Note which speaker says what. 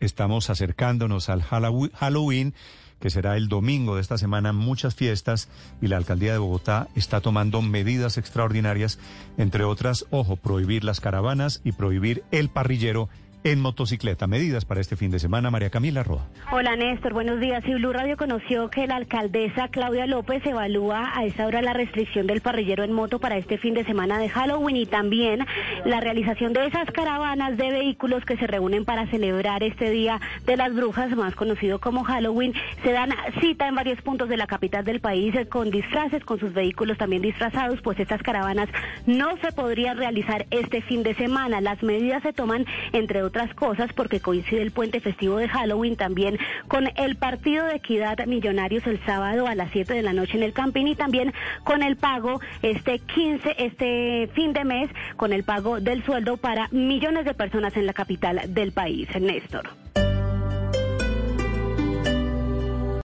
Speaker 1: Estamos acercándonos al Halloween, que será el domingo de esta semana, muchas fiestas y la alcaldía de Bogotá está tomando medidas extraordinarias, entre otras, ojo, prohibir las caravanas y prohibir el parrillero en motocicleta. Medidas para este fin de semana, María Camila Roa.
Speaker 2: Hola Néstor, buenos días. Y Blue Radio conoció que la alcaldesa Claudia López evalúa a esta hora la restricción del parrillero en moto para este fin de semana de Halloween y también la realización de esas caravanas de vehículos que se reúnen para celebrar este día de las brujas, más conocido como Halloween. Se dan cita en varios puntos de la capital del país con disfraces, con sus vehículos también disfrazados, pues estas caravanas no se podrían realizar este fin de semana. Las medidas se toman entre otros otras cosas porque coincide el puente festivo de Halloween también con el partido de equidad Millonarios el sábado a las 7 de la noche en el Campín y también con el pago este 15, este fin de mes, con el pago del sueldo para millones de personas en la capital del país, Néstor.